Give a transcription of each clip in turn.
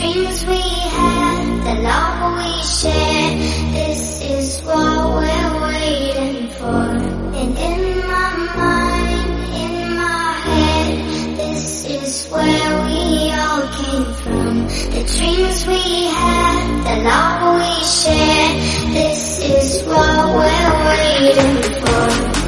dreams we had, the love we shared, this is what we're waiting for. And in my mind, in my head, this is where we all came from. The dreams we had, the love we shared, this is what we're waiting for.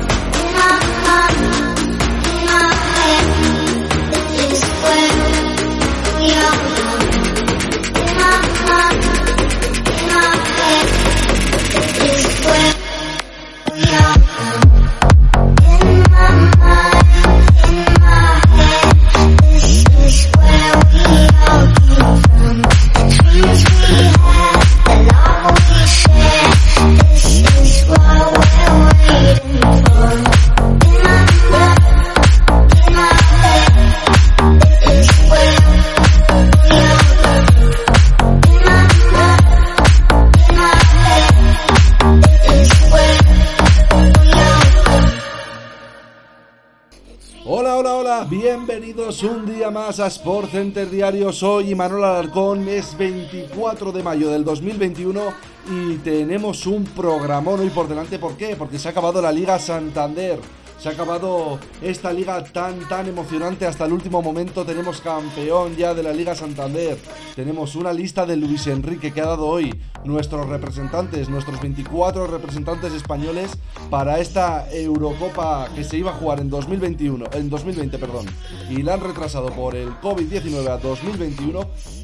Bienvenidos un día más a Sport Center Diario. Soy Manuel Alarcón, es 24 de mayo del 2021 y tenemos un programón hoy por delante. ¿Por qué? Porque se ha acabado la Liga Santander. Se ha acabado esta liga tan tan emocionante hasta el último momento. Tenemos campeón ya de la Liga Santander. Tenemos una lista de Luis Enrique que ha dado hoy nuestros representantes, nuestros 24 representantes españoles para esta Eurocopa que se iba a jugar en 2021, en 2020, perdón. Y la han retrasado por el COVID-19 a 2021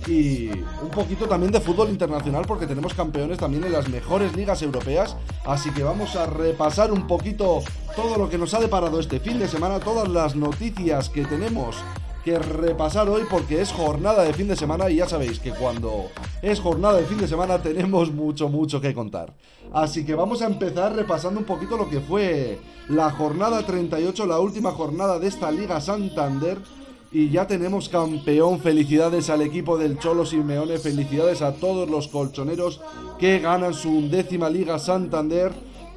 y un poquito también de fútbol internacional porque tenemos campeones también en las mejores ligas europeas, así que vamos a repasar un poquito todo lo que nos ha deparado este fin de semana, todas las noticias que tenemos que repasar hoy porque es jornada de fin de semana y ya sabéis que cuando es jornada de fin de semana tenemos mucho, mucho que contar. Así que vamos a empezar repasando un poquito lo que fue la jornada 38, la última jornada de esta Liga Santander. Y ya tenemos campeón. Felicidades al equipo del Cholo Simeone. Felicidades a todos los colchoneros que ganan su undécima Liga Santander.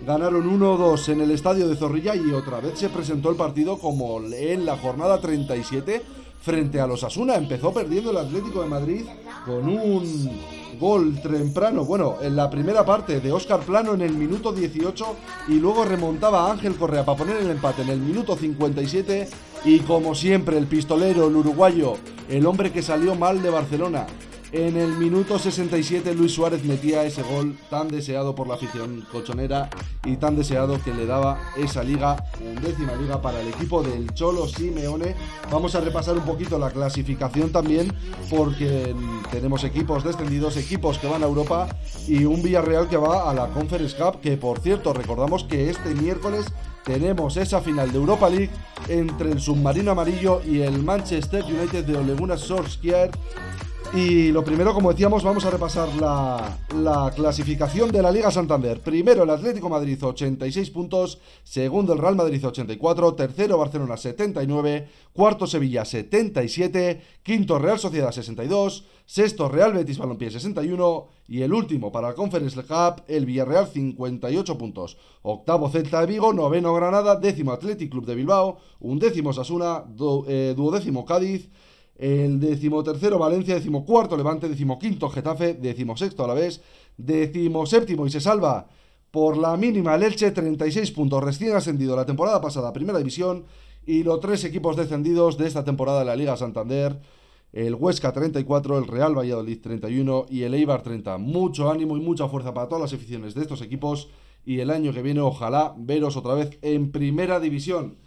Ganaron 1-2 en el estadio de Zorrilla y otra vez se presentó el partido como en la jornada 37 frente a los Asuna. Empezó perdiendo el Atlético de Madrid con un gol temprano, bueno, en la primera parte de Óscar Plano en el minuto 18 y luego remontaba a Ángel Correa para poner el empate en el minuto 57 y como siempre el pistolero, el uruguayo, el hombre que salió mal de Barcelona, en el minuto 67 Luis Suárez metía ese gol tan deseado por la afición colchonera y tan deseado que le daba esa liga, undécima liga para el equipo del Cholo Simeone. Vamos a repasar un poquito la clasificación también porque tenemos equipos descendidos, equipos que van a Europa y un Villarreal que va a la Conference Cup, que por cierto recordamos que este miércoles tenemos esa final de Europa League entre el submarino amarillo y el Manchester United de Ole Gunnar y lo primero, como decíamos, vamos a repasar la, la, clasificación de la Liga Santander. Primero el Atlético Madrid 86 puntos, segundo el Real Madrid 84, tercero Barcelona 79, cuarto Sevilla 77, quinto Real Sociedad 62, sexto Real Betis Balompié 61 y el último para la Conference Cup el Villarreal 58 puntos. Octavo Celta de Vigo, noveno Granada, décimo Athletic Club de Bilbao, undécimo Sasuna, eh, duodécimo Cádiz, el decimotercero Valencia, decimocuarto Levante, decimoquinto Getafe, decimosexto a la vez, decimoséptimo y se salva por la mínima el Elche, 36 puntos, recién ascendido la temporada pasada Primera División y los tres equipos descendidos de esta temporada de la Liga Santander, el Huesca 34, el Real Valladolid 31 y el Eibar 30. Mucho ánimo y mucha fuerza para todas las aficiones de estos equipos y el año que viene ojalá veros otra vez en Primera División.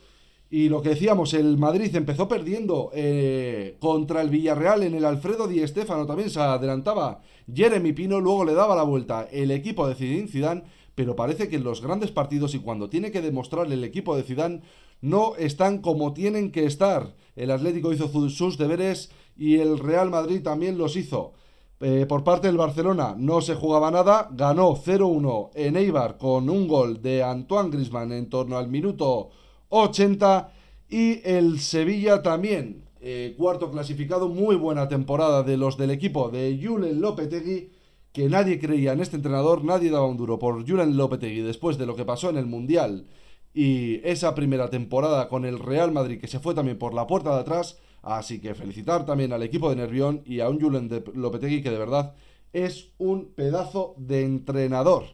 Y lo que decíamos, el Madrid empezó perdiendo eh, contra el Villarreal en el Alfredo Di Stéfano, también se adelantaba Jeremy Pino, luego le daba la vuelta el equipo de Zinedine Zidane, pero parece que en los grandes partidos y cuando tiene que demostrar el equipo de Zidane no están como tienen que estar. El Atlético hizo sus deberes y el Real Madrid también los hizo. Eh, por parte del Barcelona no se jugaba nada, ganó 0-1 en Eibar con un gol de Antoine Griezmann en torno al minuto 80 y el Sevilla también, eh, cuarto clasificado, muy buena temporada de los del equipo de Julen Lopetegui, que nadie creía en este entrenador, nadie daba un duro por Julen Lopetegui después de lo que pasó en el Mundial. Y esa primera temporada con el Real Madrid que se fue también por la puerta de atrás, Así que felicitar también al equipo de Nervión y a un Julen Lopetegui que de verdad es un pedazo de entrenador.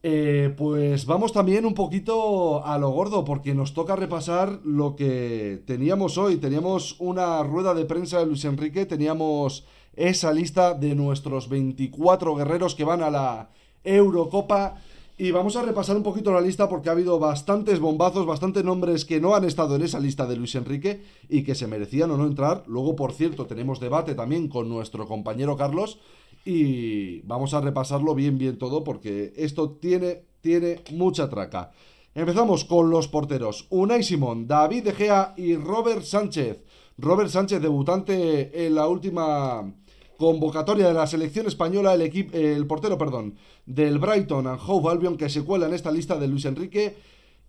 Eh, pues vamos también un poquito a lo gordo, porque nos toca repasar lo que teníamos hoy. Teníamos una rueda de prensa de Luis Enrique, teníamos esa lista de nuestros 24 guerreros que van a la Eurocopa. Y vamos a repasar un poquito la lista porque ha habido bastantes bombazos, bastantes nombres que no han estado en esa lista de Luis Enrique y que se merecían o no entrar. Luego, por cierto, tenemos debate también con nuestro compañero Carlos y vamos a repasarlo bien, bien todo porque esto tiene, tiene mucha traca. Empezamos con los porteros. Unai Simón, David De Gea y Robert Sánchez. Robert Sánchez, debutante en la última convocatoria de la selección española, el, el portero, perdón, del Brighton and Hove Albion, que se cuela en esta lista de Luis Enrique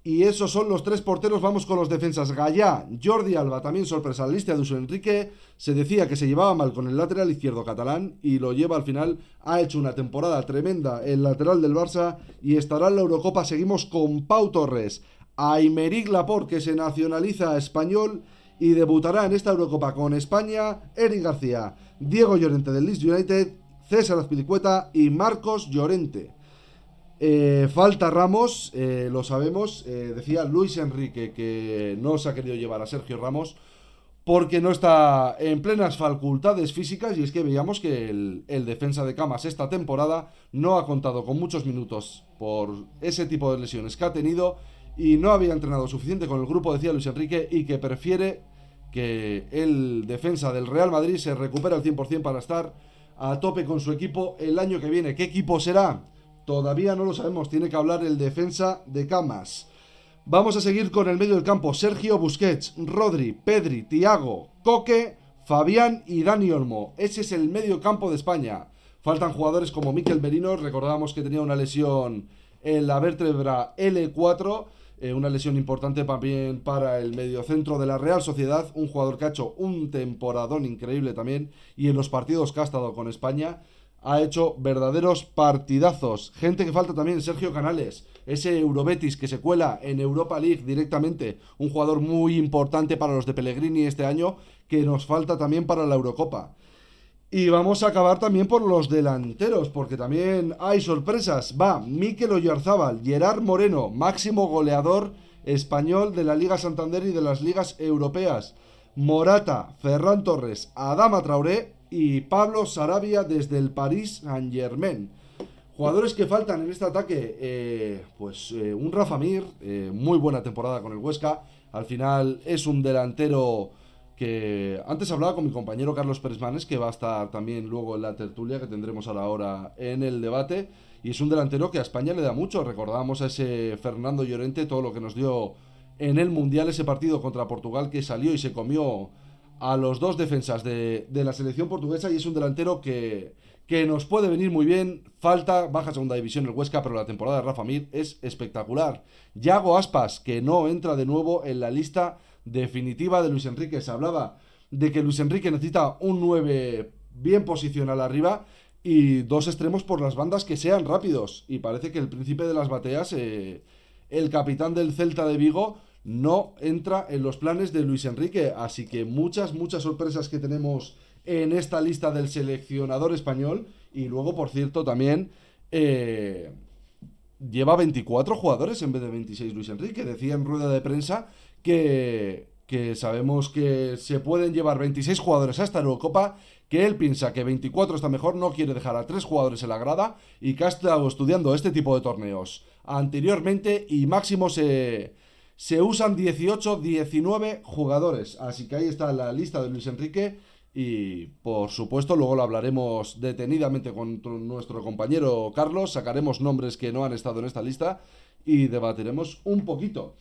y esos son los tres porteros. Vamos con los defensas. Gallá, Jordi Alba, también sorpresa. La lista de Uso Enrique se decía que se llevaba mal con el lateral izquierdo catalán y lo lleva al final. Ha hecho una temporada tremenda el lateral del Barça y estará en la Eurocopa. Seguimos con Pau Torres, Aymeric Laporte, que se nacionaliza español y debutará en esta Eurocopa con España. Eric García, Diego Llorente del Leeds United, César Azpilicueta y Marcos Llorente. Eh, falta Ramos, eh, lo sabemos. Eh, decía Luis Enrique que no se ha querido llevar a Sergio Ramos porque no está en plenas facultades físicas y es que veíamos que el, el, defensa de camas esta temporada no ha contado con muchos minutos por ese tipo de lesiones que ha tenido y no había entrenado suficiente con el grupo, decía Luis Enrique, y que prefiere que el defensa del Real Madrid se recupere al 100% para estar a tope con su equipo el año que viene. ¿Qué equipo será? Todavía no lo sabemos, tiene que hablar el defensa de Camas. Vamos a seguir con el medio del campo. Sergio Busquets, Rodri, Pedri, Tiago, Coque, Fabián y Dani Olmo. Ese es el medio campo de España. Faltan jugadores como Miquel Merino, recordamos que tenía una lesión en la vértebra L4, eh, una lesión importante también para el mediocentro de la Real Sociedad, un jugador que ha hecho un temporadón increíble también y en los partidos que ha estado con España ha hecho verdaderos partidazos. Gente que falta también, Sergio Canales, ese Eurobetis que se cuela en Europa League directamente, un jugador muy importante para los de Pellegrini este año, que nos falta también para la Eurocopa. Y vamos a acabar también por los delanteros, porque también hay sorpresas. Va, Mikel Oyarzábal, Gerard Moreno, máximo goleador español de la Liga Santander y de las ligas europeas. Morata, Ferran Torres, Adama Traoré y Pablo Sarabia desde el Paris Saint Germain. Jugadores que faltan en este ataque, eh, pues eh, un Rafa Mir, eh, muy buena temporada con el Huesca. Al final es un delantero que antes hablaba con mi compañero Carlos Pérez Manes, que va a estar también luego en la tertulia que tendremos a la hora en el debate. Y es un delantero que a España le da mucho. Recordamos a ese Fernando Llorente, todo lo que nos dio en el Mundial, ese partido contra Portugal que salió y se comió a los dos defensas de, la selección portuguesa y es un delantero que, que, nos puede venir muy bien. Falta, baja segunda división el Huesca, pero la temporada de Rafa Mir es espectacular. Yago Aspas, que no entra de nuevo en la lista definitiva de Luis Enrique. Se hablaba de que Luis Enrique necesita un 9 bien posicional arriba y dos extremos por las bandas que sean rápidos. Y parece que el príncipe de las bateas, eh, el capitán del Celta de Vigo, no entra en los planes de Luis Enrique. Así que muchas, muchas sorpresas que tenemos en esta lista del seleccionador español. Y luego, por cierto, también eh, lleva 24 jugadores en vez de 26 Luis Enrique. Decía en rueda de prensa que, que sabemos que se pueden llevar 26 jugadores a esta Eurocopa, que él piensa que 24 está mejor, no quiere dejar a tres jugadores en la grada y que ha estado estudiando este tipo de torneos anteriormente y máximo se se usan 18, 19 jugadores. Así que ahí está la lista de Luis Enrique. Y por supuesto, luego lo hablaremos detenidamente con nuestro compañero Carlos. Sacaremos nombres que no han estado en esta lista y debatiremos un poquito.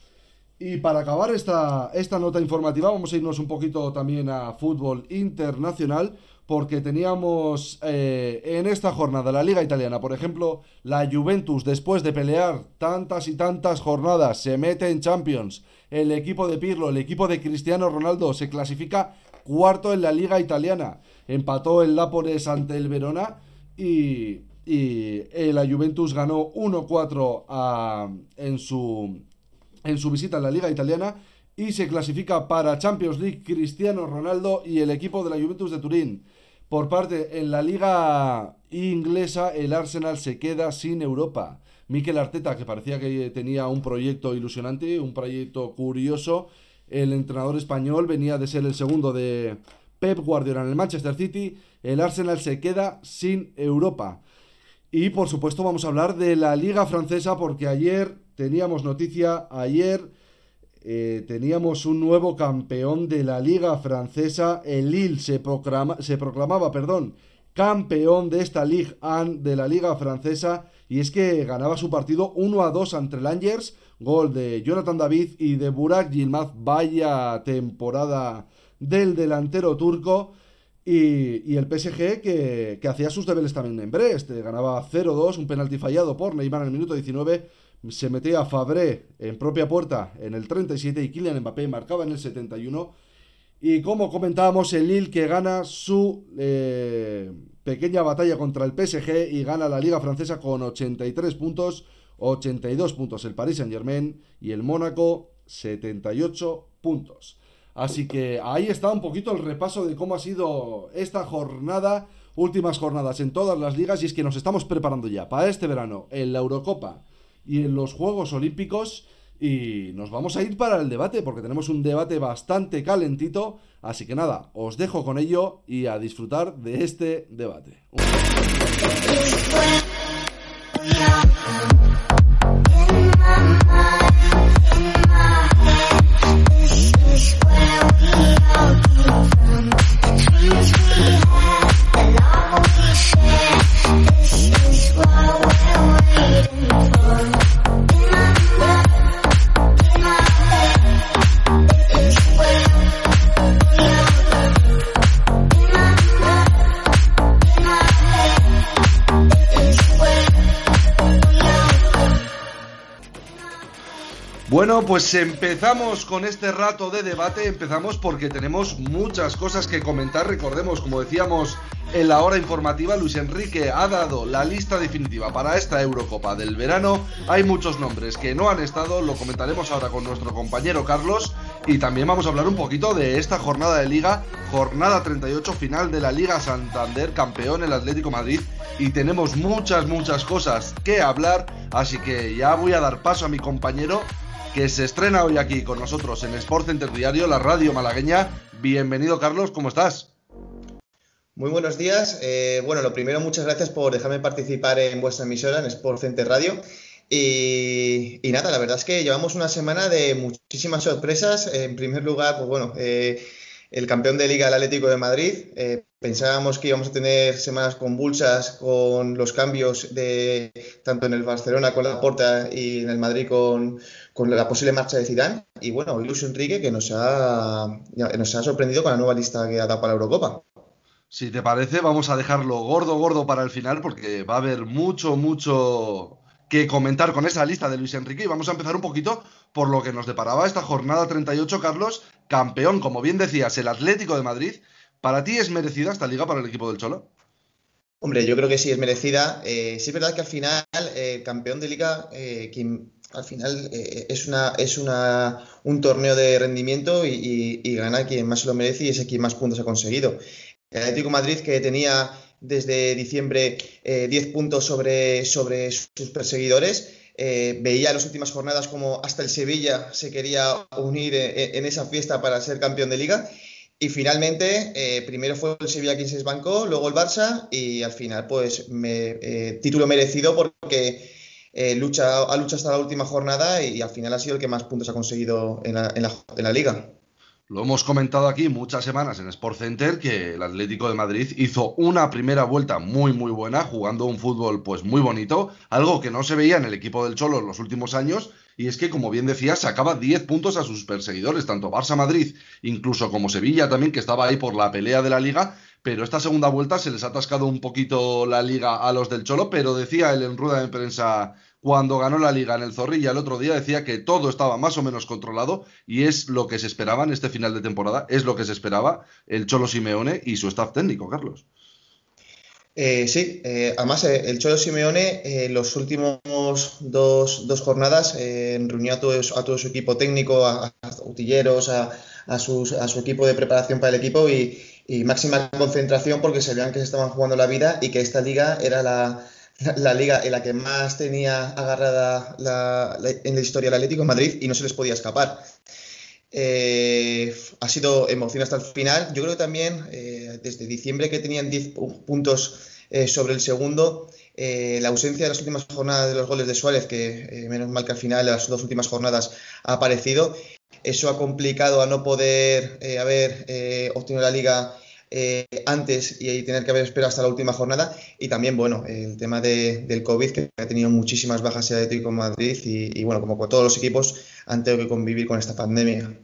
Y para acabar esta, esta nota informativa, vamos a irnos un poquito también a fútbol internacional porque teníamos eh, en esta jornada la Liga Italiana, por ejemplo, la Juventus, después de pelear tantas y tantas jornadas, se mete en Champions. El equipo de Pirlo, el equipo de Cristiano Ronaldo, se clasifica cuarto en la Liga Italiana. Empató el Nápoles ante el Verona y, y eh, la Juventus ganó 1-4 en su, en su visita a la Liga Italiana y se clasifica para Champions League Cristiano Ronaldo y el equipo de la Juventus de Turín. Por parte, en la liga inglesa, el Arsenal se queda sin Europa. Mikel Arteta, que parecía que tenía un proyecto ilusionante, un proyecto curioso, el entrenador español venía de ser el segundo de Pep Guardiola en el Manchester City, el Arsenal se queda sin Europa. Y por supuesto vamos a hablar de la liga francesa porque ayer teníamos noticia, ayer eh, teníamos un nuevo campeón de la liga francesa, el Lille. Se, se proclamaba, perdón, campeón de esta Ligue 1 de la liga francesa. Y es que ganaba su partido 1 a 2 ante el gol de Jonathan David y de Burak Yilmaz, vaya temporada del delantero turco. Y, el PSG que, hacía sus deberes también en Brest, ganaba 0-2, un penalti fallado por Neymar en el minuto 19, se metía Fabré en propia puerta en el 37 y Kylian Mbappé marcaba en el 71. Y como comentábamos, el Lille que gana su eh, pequeña batalla contra el PSG y gana la Liga Francesa con 83 puntos, 82 puntos el Paris Saint Germain y el Mónaco 78 puntos. Así que ahí está un poquito el repaso de cómo ha sido esta jornada, últimas jornadas en todas las ligas, y es que nos estamos preparando ya para este verano en la Eurocopa y en los Juegos Olímpicos. Y nos vamos a ir para el debate, porque tenemos un debate bastante calentito. Así que nada, os dejo con ello y a disfrutar de este debate. Bueno, pues empezamos con este rato de debate, empezamos porque tenemos muchas cosas que comentar, recordemos, como decíamos en la hora informativa, Luis Enrique ha dado la lista definitiva para esta Eurocopa del verano, hay muchos nombres que no han estado, lo comentaremos ahora con nuestro compañero Carlos. Y también vamos a hablar un poquito de esta jornada de liga, jornada 38 final de la Liga Santander, campeón el Atlético Madrid. Y tenemos muchas, muchas cosas que hablar, así que ya voy a dar paso a mi compañero que se estrena hoy aquí con nosotros en Sport Center Diario, la radio malagueña. Bienvenido, Carlos, ¿cómo estás? Muy buenos días. Eh, bueno, lo primero, muchas gracias por dejarme participar en vuestra emisora, en Sport Center Radio. Y, nada, la verdad es que llevamos una semana de muchísimas sorpresas. En primer lugar, pues bueno, eh, el campeón de liga, el Atlético de Madrid. Eh, pensábamos que íbamos a tener semanas convulsas con los cambios de tanto en el Barcelona con la Porta y en el Madrid con, la posible marcha de Zidane. Y bueno, Luis Enrique que nos ha, nos ha sorprendido con la nueva lista que ha dado para la Eurocopa. Si te parece, vamos a dejarlo gordo, gordo para el final porque va a haber mucho, mucho que comentar con esa lista de Luis Enrique y vamos a empezar un poquito por lo que nos deparaba esta jornada 38, Carlos, campeón, como bien decías, el Atlético de Madrid. ¿Para ti es merecida esta liga para el equipo del Cholo? Hombre, yo creo que sí es merecida. Eh, sí es verdad que al final el eh, campeón de liga, eh, al final eh, es una es una, un torneo de rendimiento y, y, gana quien más se lo merece y es quien más puntos ha conseguido. El Atlético Madrid que tenía desde diciembre 10 puntos sobre, sobre sus perseguidores eh, veía las últimas jornadas como hasta el Sevilla se quería unir en, esa fiesta para ser campeón de liga. Y finalmente, eh, primero fue el Sevilla quien se bancó, luego el Barça y al final, pues, me, eh, título merecido porque lucha, ha luchado hasta la última jornada y, al final ha sido el que más puntos ha conseguido en la, en la liga. Lo hemos comentado aquí muchas semanas en Sport Center que el Atlético de Madrid hizo una primera vuelta muy muy buena jugando un fútbol pues muy bonito, algo que no se veía en el equipo del Cholo en los últimos años y es que como bien decía sacaba 10 puntos a sus perseguidores, tanto Barça Madrid, incluso como Sevilla también que estaba ahí por la pelea de la liga, pero esta segunda vuelta se les ha atascado un poquito la liga a los del Cholo, pero decía él en rueda de prensa cuando ganó la liga en el Zorrilla el otro día decía que todo estaba más o menos controlado y es lo que se esperaba en este final de temporada, es lo que se esperaba el Cholo Simeone y su staff técnico, Carlos. Eh, sí, eh, además eh, el Cholo Simeone en los últimos dos, jornadas reunió a todo, a todo, su equipo técnico, utilleros, a, a, sus, a su equipo de preparación para el equipo y, y máxima concentración porque se que se estaban jugando la vida y que esta liga era la, la, liga en la que más tenía agarrada la, en la historia el Atlético de Madrid y no se les podía escapar. Eh, ha sido emoción hasta el final. Yo creo también eh, desde diciembre que tenían 10 puntos eh, sobre el segundo, la ausencia de las últimas jornadas de los goles de Suárez, que menos mal que al final las dos últimas jornadas ha aparecido, eso ha complicado a no poder haber obtenido la liga eh, antes y tener que haber esperado hasta la última jornada. Y también, bueno, el tema del COVID, que ha tenido muchísimas bajas en Atlético Madrid y, bueno, como todos los equipos han tenido que convivir con esta pandemia.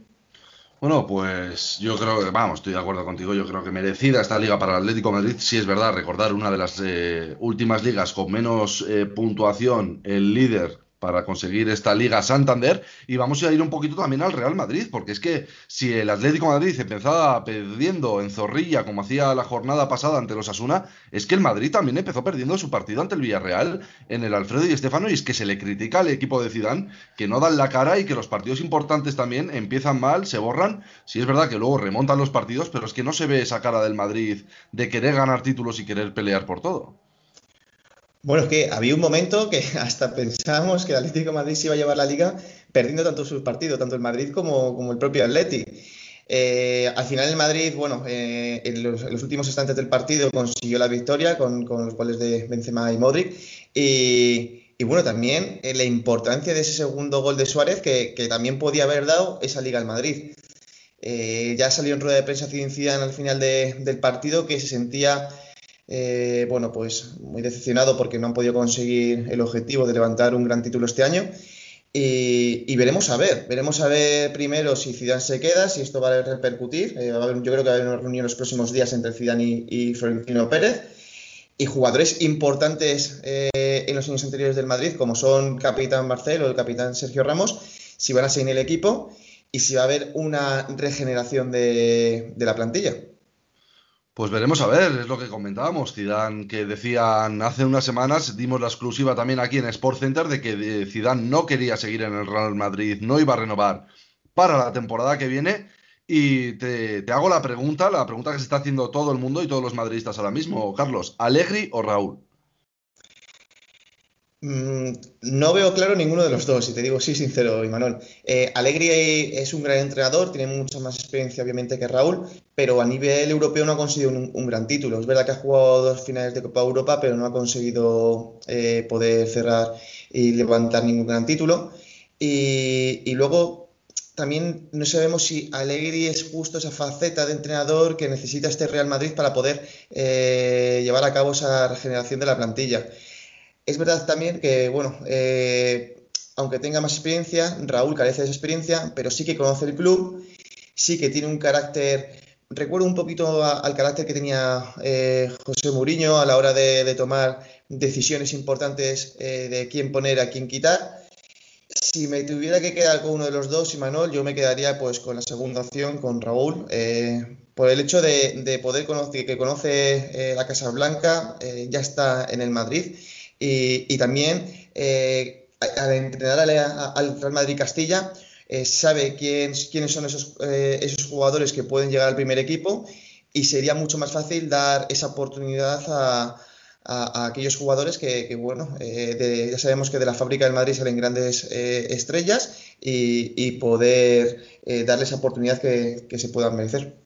Bueno, pues yo creo que, vamos, estoy de acuerdo contigo, yo creo que merecida esta liga para el Atlético Madrid, si es verdad, recordar una de las eh, últimas ligas con menos eh, puntuación, el líder para conseguir esta Liga Santander y vamos a ir un poquito también al Real Madrid, porque es que si el Atlético Madrid empezaba perdiendo en Zorrilla como hacía la jornada pasada ante los Asuna, es que el Madrid también empezó perdiendo su partido ante el Villarreal en el Alfredo y Estefano y es que se le critica al equipo de Zidane que no dan la cara y que los partidos importantes también empiezan mal, se borran, si es verdad que luego remontan los partidos, pero es que no se ve esa cara del Madrid de querer ganar títulos y querer pelear por todo. Bueno, es que había un momento que hasta pensábamos que el Atlético Madrid se iba a llevar la liga perdiendo tanto sus partidos, tanto el Madrid como, como el propio Atleti. Eh, al final el Madrid, bueno, eh, en, los, últimos instantes del partido consiguió la victoria con, con los goles de Benzema y Modric. Y, y bueno, también eh, la importancia de ese segundo gol de Suárez que, que también podía haber dado esa liga al Madrid. ya salió en rueda de prensa Zidane al final de, del partido que se sentía eh, bueno, pues muy decepcionado porque no han podido conseguir el objetivo de levantar un gran título este año. Y, veremos a ver, veremos a ver primero si Zidane se queda, si esto va a repercutir. Eh, yo creo que va a haber una reunión los próximos días entre Zidane y, Florentino Pérez. Y jugadores importantes eh, en los años anteriores del Madrid, como son Capitán Marcelo o el Capitán Sergio Ramos, si van a seguir en el equipo y si va a haber una regeneración de la plantilla. Pues veremos a ver, es lo que comentábamos, Zidane, que decían hace unas semanas, dimos la exclusiva también aquí en Sport Center de que eh, Zidane no quería seguir en el Real Madrid, no iba a renovar para la temporada que viene. Y te, te hago la pregunta, la pregunta que se está haciendo todo el mundo y todos los madridistas ahora mismo, Carlos, ¿Alegri o Raúl? Mm, no veo claro ninguno de los dos, si te digo sí, sincero, Imanol. Eh, es un gran entrenador, tiene mucha más experiencia, obviamente, que Raúl, pero a nivel europeo no ha conseguido un, gran título. Es verdad que ha jugado dos finales de Copa Europa, pero no ha conseguido eh, poder cerrar y levantar ningún gran título. Y, luego también no sabemos si Alegri es justo esa faceta de entrenador que necesita este Real Madrid para poder eh, llevar a cabo esa regeneración de la plantilla. Es verdad también que, bueno, eh, aunque tenga más experiencia, Raúl carece de esa experiencia, pero sí que conoce el club, sí que tiene un carácter, recuerdo un poquito al carácter que tenía eh, José Mourinho a la hora de, tomar decisiones importantes eh, de quién poner, a quién quitar. Si me tuviera que quedar con uno de los dos, Imanol, yo me quedaría pues con la segunda opción, con Raúl, por el hecho de, poder conocer, que conoce la Casa Blanca, ya está en el Madrid y, también eh, al entrenar al Real Madrid Castilla, eh, sabe quién, quiénes son esos, eh, esos jugadores que pueden llegar al primer equipo y sería mucho más fácil dar esa oportunidad a, aquellos jugadores que, bueno, ya sabemos que de la fábrica del Madrid salen grandes estrellas y, poder darles esa oportunidad que, que se puedan merecer.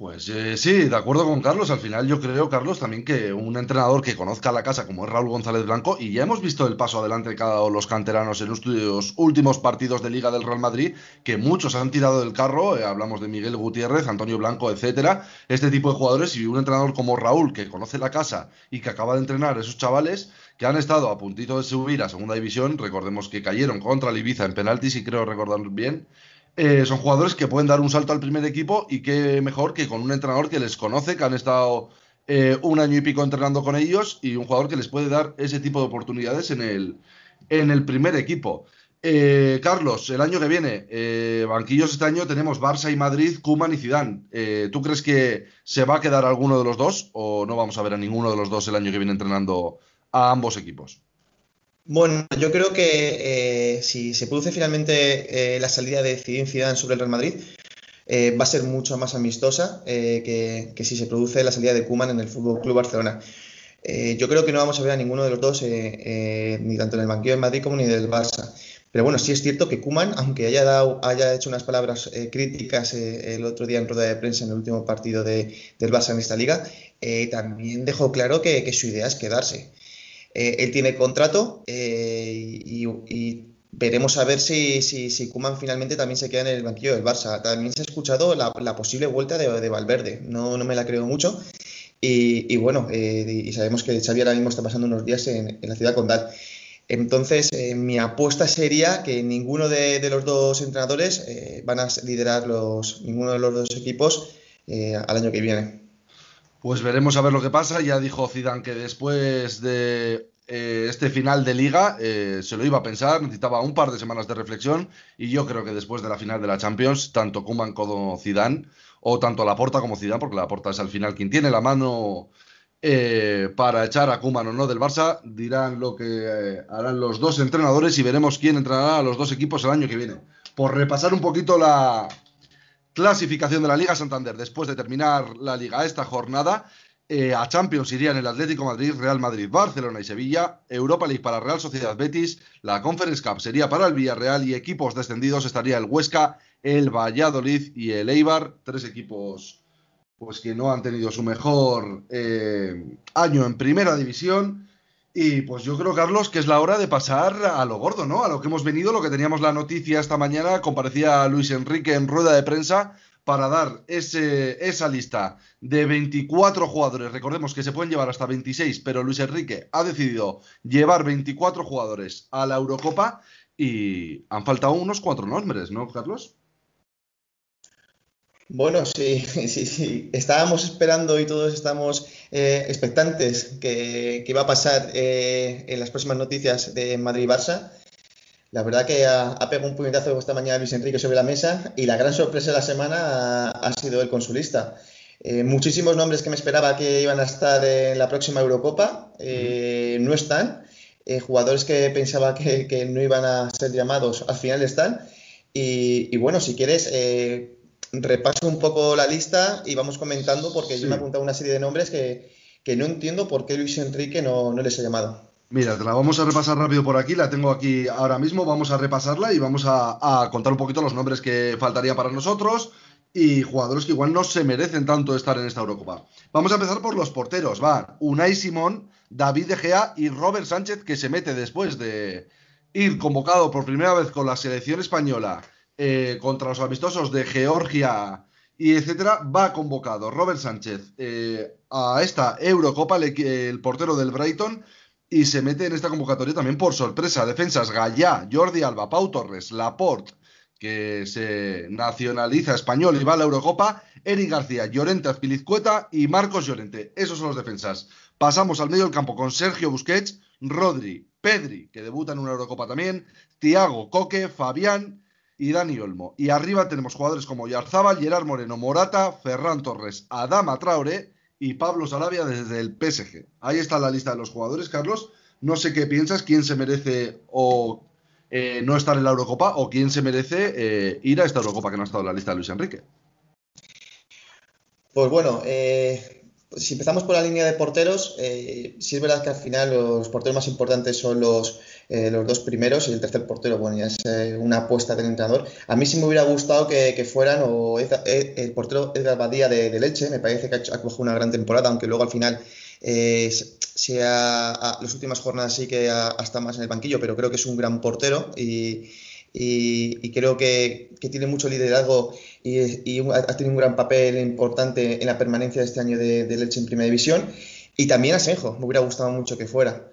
Pues eh, sí, de acuerdo con Carlos. Al final yo creo, Carlos, también que un entrenador que conozca la casa como es Raúl González Blanco, y ya hemos visto el paso adelante que dado los canteranos en los últimos partidos de Liga del Real Madrid, que muchos han tirado del carro, eh, hablamos de Miguel Gutiérrez, Antonio Blanco, etcétera, este tipo de jugadores, y un entrenador como Raúl, que conoce la casa y que acaba de entrenar a esos chavales, que han estado a puntito de subir a segunda división, recordemos que cayeron contra el Ibiza en penaltis, y creo recordar bien, eh, son jugadores que pueden dar un salto al primer equipo y qué mejor que con un entrenador que les conoce, que han estado eh, un año y pico entrenando con ellos y un jugador que les puede dar ese tipo de oportunidades en el, en el primer equipo. Eh, Carlos, el año que viene, banquillos este año tenemos Barça y Madrid, Kuman y Zidane. ¿Tú crees que se va a quedar alguno de los dos o no vamos a ver a ninguno de los dos el año que viene entrenando a ambos equipos? Bueno, yo creo que eh, si se produce finalmente eh, la salida de Zidane sobre el Real Madrid, eh, va a ser mucho más amistosa que, que, si se produce la salida de Kuman en el Fútbol Club Barcelona. yo creo que no vamos a ver a ninguno de los dos, ni tanto en el banquillo de Madrid como ni del Barça. Pero bueno, sí es cierto que Kuman, aunque haya, dado, haya hecho unas palabras críticas el otro día en rueda de prensa en el último partido de, del Barça en esta liga, también dejó claro que, su idea es quedarse. Eh, él tiene contrato eh, y, veremos a ver si, si, Kuman finalmente también se queda en el banquillo del Barça. También se ha escuchado la, posible vuelta de, Valverde, no, no, me la creo mucho. Y, bueno, eh, y sabemos que Xavi ahora mismo está pasando unos días en, la ciudad condal. Entonces, mi apuesta sería que ninguno de, los dos entrenadores van a liderar los, ninguno de los dos equipos al año que viene. Pues veremos a ver lo que pasa. Ya dijo Zidane que después de eh, este final de liga eh, se lo iba a pensar, necesitaba un par de semanas de reflexión y yo creo que después de la final de la Champions, tanto Kuman como Zidane, o tanto Laporta como Zidane, porque Laporta es al final quien tiene la mano eh, para echar a Kuman o no del Barça, dirán lo que harán los dos entrenadores y veremos quién entrenará a los dos equipos el año que viene. Por repasar un poquito la, Clasificación de la Liga Santander después de terminar la liga esta jornada. Eh, a Champions irían el Atlético Madrid, Real Madrid, Barcelona y Sevilla. Europa League para Real Sociedad Betis. La Conference Cup sería para el Villarreal y equipos descendidos estaría el Huesca, el Valladolid y el Eibar. Tres equipos pues que no han tenido su mejor eh, año en primera división. Y pues yo creo, Carlos, que es la hora de pasar a lo gordo, ¿no? A lo que hemos venido, lo que teníamos la noticia esta mañana, comparecía Luis Enrique en rueda de prensa para dar ese, esa lista de 24 jugadores. Recordemos que se pueden llevar hasta 26, pero Luis Enrique ha decidido llevar 24 jugadores a la Eurocopa y han faltado unos cuatro nombres, ¿no, Carlos? Bueno, sí, sí, sí. Estábamos esperando y todos estamos eh, expectantes que, que, iba a pasar eh, en las próximas noticias de Madrid-Barça. La verdad que ha, pegado un puñetazo esta mañana Luis Enrique sobre la mesa y la gran sorpresa de la semana ha, sido el consulista. Eh, muchísimos nombres que me esperaba que iban a estar en la próxima Eurocopa no están. jugadores que pensaba que, que, no iban a ser llamados al final están. Y, y bueno, si quieres repaso un poco la lista y vamos comentando porque yo me he apuntado una serie de nombres que, no entiendo por qué Luis Enrique no, les ha llamado. Mira, te la vamos a repasar rápido por aquí, la tengo aquí ahora mismo, vamos a repasarla y vamos a, contar un poquito los nombres que faltarían para nosotros y jugadores que igual no se merecen tanto estar en esta Eurocopa. Vamos a empezar por los porteros, van Unai Simón, David De Gea y Robert Sánchez que se mete después de ir convocado por primera vez con la selección española eh, contra los amistosos de Georgia y etcétera, va convocado Robert Sánchez eh, a esta Eurocopa, el, portero del Brighton, y se mete en esta convocatoria también por sorpresa. Defensas Gallá, Jordi Alba, Pau Torres, Laporte, que se nacionaliza español y va a la Eurocopa, Eric García, Llorente Azpilizcueta y Marcos Llorente. Esos son los defensas. Pasamos al medio del campo con Sergio Busquets, Rodri, Pedri, que debuta en una Eurocopa también, Tiago, Coque, Fabián y Dani Olmo. Y arriba tenemos jugadores como Yarzábal, Gerard Moreno, Morata, Ferran Torres, Adama Traore y Pablo Sarabia desde el PSG. Ahí está la lista de los jugadores, Carlos. No sé qué piensas, quién se merece o eh, no estar en la Eurocopa o quién se merece eh, ir a esta Eurocopa que no ha estado en la lista de Luis Enrique. Pues bueno, eh, si empezamos por la línea de porteros, sí es verdad que al final los porteros más importantes son los eh, los dos primeros y el tercer portero, bueno, ya es eh, una apuesta del entrenador. A mí sí me hubiera gustado que, fueran o eh, el portero Edgar Badía de, Leche, me parece que ha, hecho, cogido una gran temporada, aunque luego al final sea, a, las últimas jornadas sí que ha, estado más en el banquillo, pero creo que es un gran portero y, creo que, tiene mucho liderazgo y, ha tenido un gran papel importante en la permanencia de este año de, de Leche en Primera División. Y también a Senjo, me hubiera gustado mucho que fuera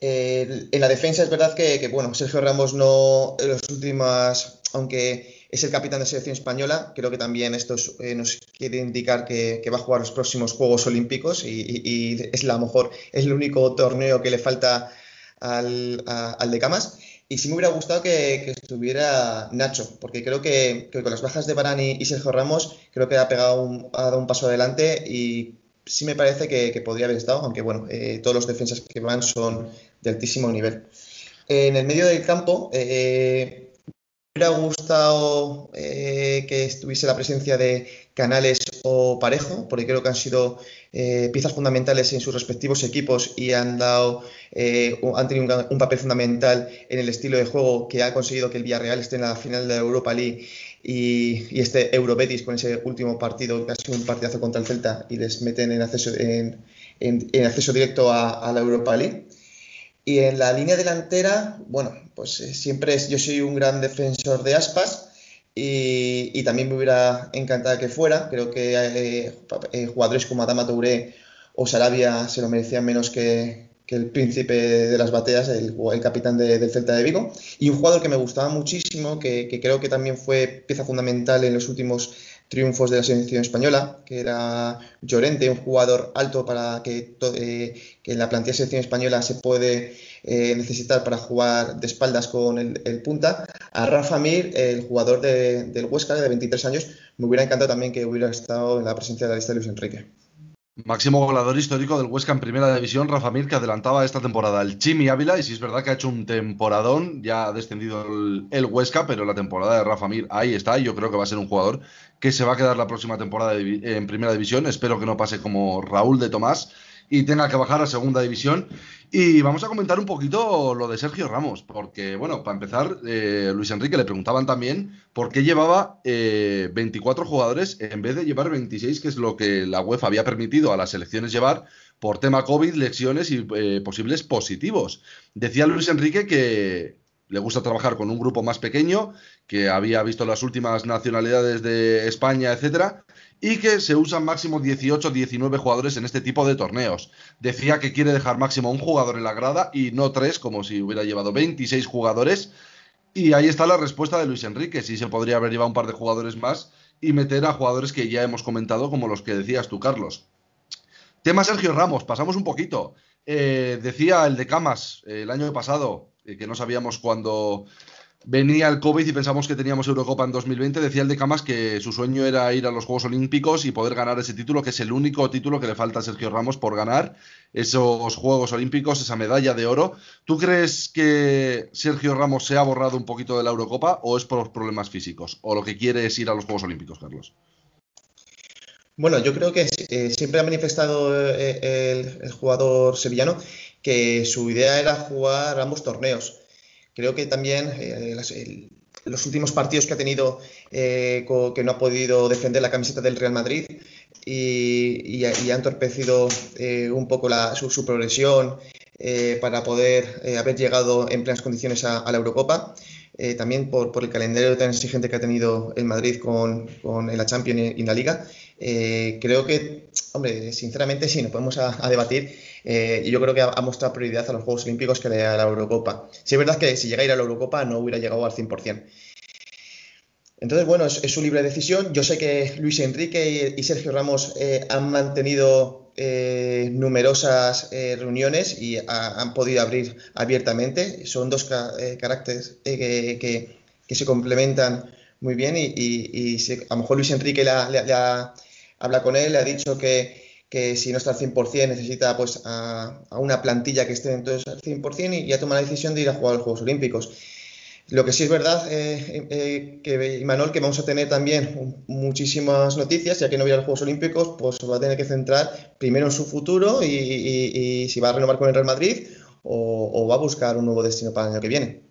en la defensa es verdad que, bueno, Sergio Ramos no, en las últimas, aunque es el capitán de la selección española, creo que también esto eh, nos quiere indicar que, va a jugar los próximos Juegos Olímpicos y, es la mejor, es el único torneo que le falta al, de Camas. Y sí me hubiera gustado que, estuviera Nacho, porque creo que, con las bajas de Barani y Sergio Ramos, creo que ha pegado un, ha dado un paso adelante y sí me parece que, podría haber estado, aunque bueno, eh, todos los defensas que van son de altísimo nivel. En el medio del campo, eh, me hubiera gustado eh, que estuviese la presencia de Canales o Parejo, porque creo que han sido eh, piezas fundamentales en sus respectivos equipos y han dado eh, han tenido un, papel fundamental en el estilo de juego que ha conseguido que el Villarreal esté en la final de la Europa League y, y este Eurobetis con ese último partido sido un partidazo contra el Celta y les meten en acceso, en acceso directo a, a la Europa League. Y en la línea delantera, bueno, pues eh, siempre es, yo soy un gran defensor de Aspas y, y también me hubiera encantado que fuera. Creo que eh, eh, jugadores como Adama Touré o Sarabia se lo merecían menos que, que el príncipe de las bateas, el, capitán de, del Celta de Vigo. Y un jugador que me gustaba muchísimo, que, que creo que también fue pieza fundamental en los últimos triunfos de la selección española, que era Llorente, un jugador alto para que, eh, en la plantilla de selección española se puede eh, necesitar para jugar de espaldas con el, punta. A Rafa Mir, el jugador de, del Huesca de 23 años, me hubiera encantado también que hubiera estado en la presencia de la lista de Luis Enrique. Máximo goleador histórico del Huesca en primera división, Rafa Mir, que adelantaba esta temporada el Chimi Ávila, y si es verdad que ha hecho un temporadón, ya ha descendido el, el, Huesca, pero la temporada de Rafa Mir ahí está, y yo creo que va a ser un jugador que se va a quedar la próxima temporada en primera división, espero que no pase como Raúl de Tomás, y tenga que bajar a segunda división. Y vamos a comentar un poquito lo de Sergio Ramos, porque, bueno, para empezar, eh, Luis Enrique le preguntaban también por qué llevaba eh, 24 jugadores en vez de llevar 26, que es lo que la UEFA había permitido a las selecciones llevar por tema COVID, lesiones y eh, posibles positivos. Decía Luis Enrique que le gusta trabajar con un grupo más pequeño, que había visto las últimas nacionalidades de España, etcétera, y que se usan máximo 18 19 jugadores en este tipo de torneos. Decía que quiere dejar máximo un jugador en la grada y no tres, como si hubiera llevado 26 jugadores. Y ahí está la respuesta de Luis Enrique. Sí se podría haber llevado un par de jugadores más y meter a jugadores que ya hemos comentado, como los que decías tú, Carlos. Tema Sergio Ramos, pasamos un poquito. Eh, decía el de Camas el año pasado, que no sabíamos cuándo venía el COVID y pensamos que teníamos Eurocopa en 2020, decía el de Camas que su sueño era ir a los Juegos Olímpicos y poder ganar ese título, que es el único título que le falta a Sergio Ramos por ganar esos Juegos Olímpicos, esa medalla de oro. ¿Tú crees que Sergio Ramos se ha borrado un poquito de la Eurocopa o es por problemas físicos? ¿O lo que quiere es ir a los Juegos Olímpicos, Carlos? Bueno, yo creo que eh, siempre ha manifestado eh, el jugador sevillano que su idea era jugar ambos torneos Creo que también eh, los últimos partidos que ha tenido, eh, que no ha podido defender la camiseta del Real Madrid y, y, y ha entorpecido eh, un poco su, progresión para poder haber llegado en plenas condiciones a, la Eurocopa. también por, por, el calendario tan exigente que ha tenido el Madrid con, con la Champions y, la Liga. creo que, hombre, sinceramente sí, nos podemos a debatir eh, y yo creo que ha, mostrado prioridad a los Juegos Olímpicos que a la Eurocopa. Sí, es verdad que si llega a ir a la Eurocopa no hubiera llegado al 100%. Entonces, bueno, es, su libre decisión. Yo sé que Luis Enrique y, Sergio Ramos eh, han mantenido eh, numerosas reuniones y ha, han podido abrir abiertamente. Son dos ca caracteres que, que, se complementan muy bien y, y, y a lo mejor Luis Enrique la, la, la, habla con él, le ha dicho que que si no está al 100% necesita pues a, una plantilla que esté entonces al 100% y ya toma la decisión de ir a jugar a los Juegos Olímpicos. Lo que sí es verdad, eh, eh, que Imanol, que vamos a tener también muchísimas noticias, ya que no voy a los Juegos Olímpicos, pues va a tener que centrar primero en su futuro y si va a renovar con el Real Madrid o, o, va a buscar un nuevo destino para el año que viene.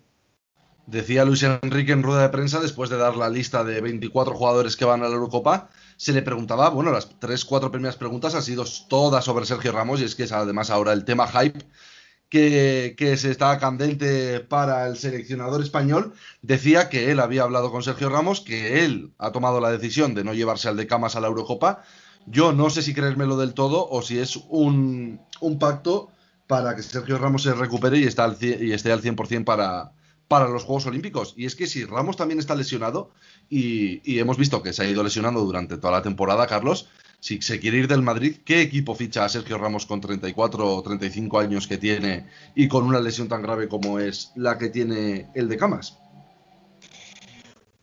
Decía Luis Enrique en rueda de prensa, después de dar la lista de 24 jugadores que van a la Eurocopa, se le preguntaba, bueno, las tres, cuatro primeras preguntas han sido todas sobre Sergio Ramos y es que es además ahora el tema hype que, que, se está candente para el seleccionador español, decía que él había hablado con Sergio Ramos, que él ha tomado la decisión de no llevarse al de Camas a la Eurocopa. Yo no sé si creérmelo del todo o si es un, un pacto para que Sergio Ramos se recupere y, está al, y esté al 100% para, para los Juegos Olímpicos. Y es que si Ramos también está lesionado, y, hemos visto que se ha ido lesionando durante toda la temporada, Carlos, si se quiere ir del Madrid, ¿qué equipo ficha a Sergio Ramos con 34 o 35 años que tiene y con una lesión tan grave como es la que tiene el de Camas?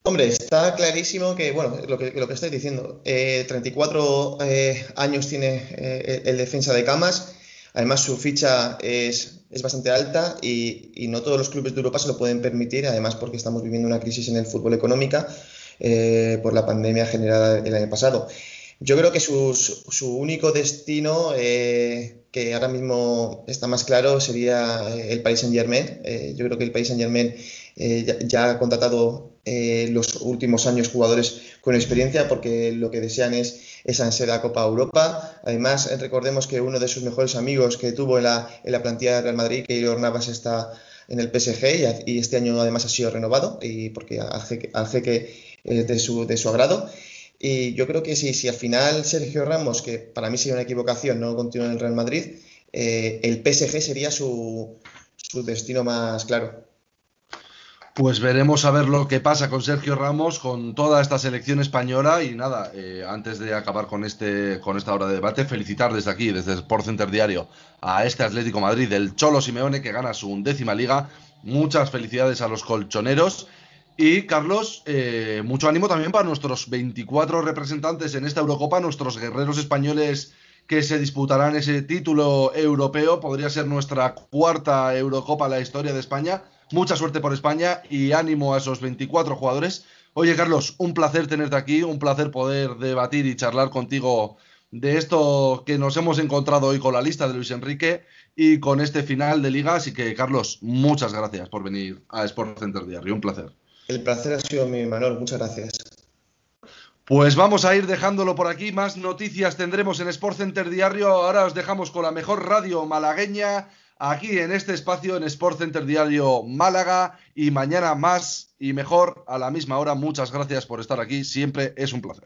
Hombre, está clarísimo que, bueno, lo que, lo que estáis diciendo, eh, 34 eh, años tiene eh, el defensa de Camas, Además, su ficha es, es bastante alta y, y, no todos los clubes de Europa se lo pueden permitir, además porque estamos viviendo una crisis en el fútbol económica eh, por la pandemia generada el año pasado. Yo creo que su, su, único destino, eh, que ahora mismo está más claro, sería eh, el Paris Saint Germain. Eh, yo creo que el Paris Saint Germain ya, ya, ha contratado los últimos años jugadores con experiencia porque lo que desean es esa la Copa Europa. Además, recordemos que uno de sus mejores amigos que tuvo en la, en la plantilla de Real Madrid, Keylor Navas, está en el PSG y, este año además ha sido renovado y porque hace, hace que de su, de su agrado. Y yo creo que si, si al final Sergio Ramos, que para mí sería una equivocación, no continúa en el Real Madrid, eh, el PSG sería su, su destino más claro. Pues veremos a ver lo que pasa con Sergio Ramos, con toda esta selección española. Y nada, eh, antes de acabar con, este, con esta hora de debate, felicitar desde aquí, desde Sport Center Diario, a este Atlético Madrid, del Cholo Simeone, que gana su undécima liga. Muchas felicidades a los colchoneros. Y Carlos, eh, mucho ánimo también para nuestros 24 representantes en esta Eurocopa, nuestros guerreros españoles que se disputarán ese título europeo. Podría ser nuestra cuarta Eurocopa en la historia de España. Mucha suerte por España y ánimo a esos 24 jugadores. Oye, Carlos, un placer tenerte aquí, un placer poder debatir y charlar contigo de esto que nos hemos encontrado hoy con la lista de Luis Enrique y con este final de liga. Así que, Carlos, muchas gracias por venir a Sport Center Diario. Un placer. El placer ha sido mi Manuel. Muchas gracias. Pues vamos a ir dejándolo por aquí. Más noticias tendremos en Sport Center Diario. Ahora os dejamos con la mejor radio malagueña aquí en este espacio en Sport Center Diario Málaga. Y mañana más y mejor a la misma hora. Muchas gracias por estar aquí. Siempre es un placer.